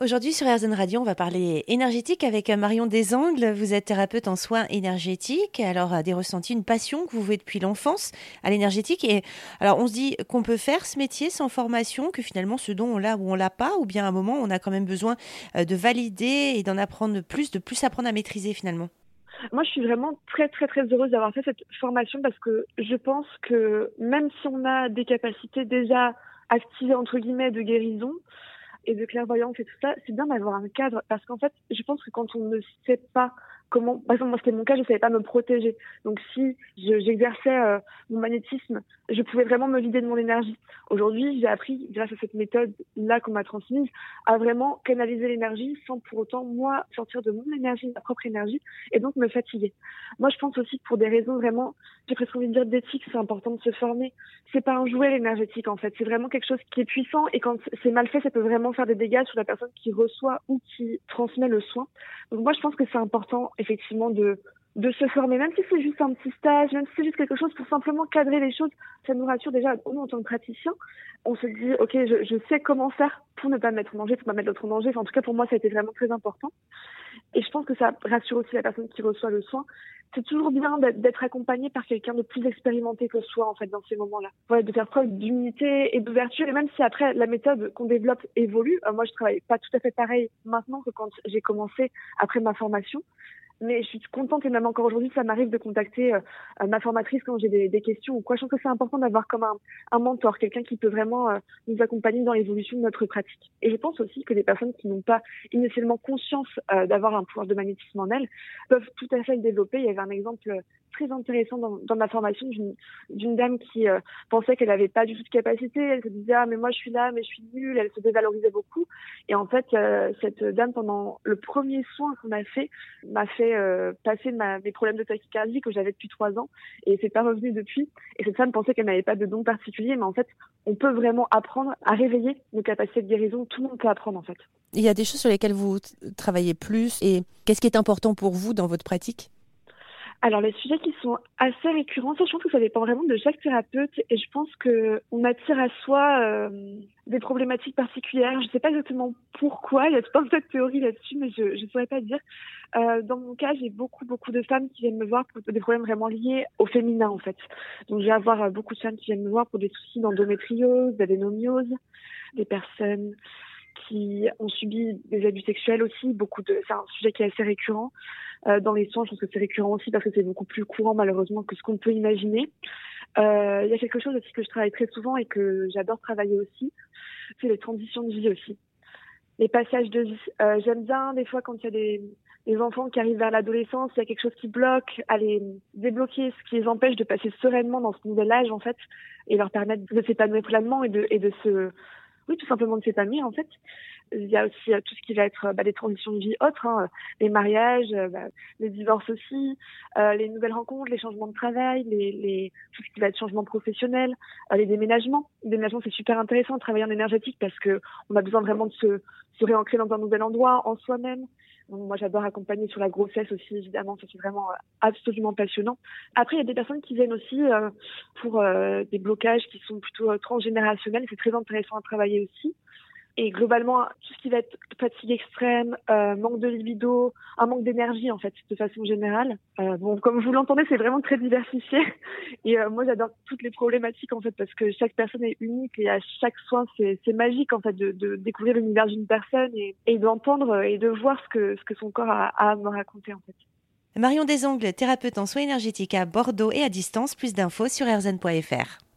Aujourd'hui sur RZN Radio, on va parler énergétique avec Marion Desangles. Vous êtes thérapeute en soins énergétiques. Alors, euh, des ressentis, une passion que vous vouez depuis l'enfance à l'énergétique. Et alors, on se dit qu'on peut faire ce métier sans formation, que finalement, ce dont on l'a ou on l'a pas, ou bien à un moment, on a quand même besoin euh, de valider et d'en apprendre plus, de plus apprendre à maîtriser finalement. Moi, je suis vraiment très, très, très heureuse d'avoir fait cette formation parce que je pense que même si on a des capacités déjà activées, entre guillemets, de guérison, et de clairvoyance et tout ça, c'est bien d'avoir un cadre. Parce qu'en fait, je pense que quand on ne sait pas comment, par exemple, moi c'était mon cas, je savais pas me protéger. Donc si j'exerçais euh, mon magnétisme, je pouvais vraiment me vider de mon énergie. Aujourd'hui, j'ai appris, grâce à cette méthode-là qu'on m'a transmise, à vraiment canaliser l'énergie sans pour autant, moi, sortir de mon énergie, ma propre énergie, et donc me fatiguer. Moi, je pense aussi que pour des raisons vraiment, j'ai presque envie de dire d'éthique, c'est important de se former. C'est pas un jouet énergétique, en fait. C'est vraiment quelque chose qui est puissant, et quand c'est mal fait, ça peut vraiment faire des dégâts sur la personne qui reçoit ou qui transmet le soin. Donc moi, je pense que c'est important effectivement de de se former, même si c'est juste un petit stage, même si c'est juste quelque chose pour simplement cadrer les choses, ça nous rassure déjà, nous en tant que praticien, on se dit, ok, je, sais comment faire pour ne pas me mettre en danger, pour ne pas mettre l'autre en danger. en tout cas, pour moi, ça a été vraiment très important. Et je pense que ça rassure aussi la personne qui reçoit le soin. C'est toujours bien d'être accompagné par quelqu'un de plus expérimenté que soi, en fait, dans ces moments-là. Ouais, de faire preuve d'humilité et d'ouverture. Et même si après, la méthode qu'on développe évolue, euh, moi, je travaille pas tout à fait pareil maintenant que quand j'ai commencé après ma formation mais je suis contente et même encore aujourd'hui, ça m'arrive de contacter euh, ma formatrice quand j'ai des, questions ou quoi. Je pense que c'est important d'avoir comme un, un mentor, quelqu'un qui peut vraiment euh, nous accompagner dans l'évolution de notre pratique. Et je pense aussi que les personnes qui n'ont pas initialement conscience euh, d'avoir un pouvoir de magnétisme en elles peuvent tout à fait le développer. Il y avait un exemple très intéressant dans, dans ma formation d'une dame qui pensait qu'elle n'avait pas du tout de capacité. Elle se disait ah mais moi je suis là, mais je suis nulle. Elle se dévalorisait beaucoup. Et en fait, cette dame pendant le premier soin qu'on a fait m'a fait euh, passer ma, mes problèmes de tachycardie que j'avais depuis trois ans et c'est pas revenu depuis. Et cette femme pensait qu'elle n'avait pas de don particulier, mais en fait, on peut vraiment apprendre à réveiller nos capacités de guérison. Tout le monde peut apprendre en fait. Il y a des choses sur lesquelles vous travaillez plus et qu'est-ce qui est important pour vous dans votre pratique? Alors les sujets qui sont assez récurrents, ça je pense que ça dépend vraiment de chaque thérapeute et je pense que on attire à soi euh, des problématiques particulières. Je ne sais pas exactement pourquoi, il y a tout un tas de théories là-dessus, mais je ne saurais pas dire. Euh, dans mon cas, j'ai beaucoup beaucoup de femmes qui viennent me voir pour des problèmes vraiment liés au féminin en fait. Donc je vais avoir euh, beaucoup de femmes qui viennent me voir pour des soucis d'endométriose, d'adénomiose, des personnes qui ont subi des abus sexuels aussi. Beaucoup de, c'est un sujet qui est assez récurrent euh, dans les soins. Je pense que c'est récurrent aussi parce que c'est beaucoup plus courant malheureusement que ce qu'on peut imaginer. Euh, il y a quelque chose aussi que je travaille très souvent et que j'adore travailler aussi, c'est les transitions de vie aussi. Les passages de vie. Euh, J'aime bien des fois quand il y a des, enfants qui arrivent vers l'adolescence, il y a quelque chose qui bloque, à les débloquer, ce qui les empêche de passer sereinement dans ce nouvel âge en fait, et leur permettre de s'épanouir pleinement et de, et de se oui, tout simplement de s'épanouir en fait. Il y a aussi euh, tout ce qui va être bah, des transitions de vie autres, hein, les mariages, euh, bah, les divorces aussi, euh, les nouvelles rencontres, les changements de travail, les, les, tout ce qui va être changement professionnel, euh, les déménagements. Les déménagements, c'est super intéressant de travailler en énergétique parce que on a besoin vraiment de se, se réancrer dans un nouvel endroit, en soi-même. moi, j'adore accompagner sur la grossesse aussi, évidemment. Ça, c'est vraiment absolument passionnant. Après, il y a des personnes qui viennent aussi pour des blocages qui sont plutôt transgénérationnels. C'est très intéressant à travailler aussi. Et globalement, tout ce qui va être fatigue extrême, euh, manque de libido, un manque d'énergie en fait, de façon générale. Euh, bon, comme vous l'entendez, c'est vraiment très diversifié. Et euh, moi, j'adore toutes les problématiques en fait, parce que chaque personne est unique et à chaque soin, c'est magique en fait de, découvrir l'univers d'une personne et, et d'entendre et de voir ce que ce que son corps a, a à me raconter en fait. Marion Desongles, thérapeute en soins énergétiques à Bordeaux et à distance. Plus d'infos sur rzn.fr.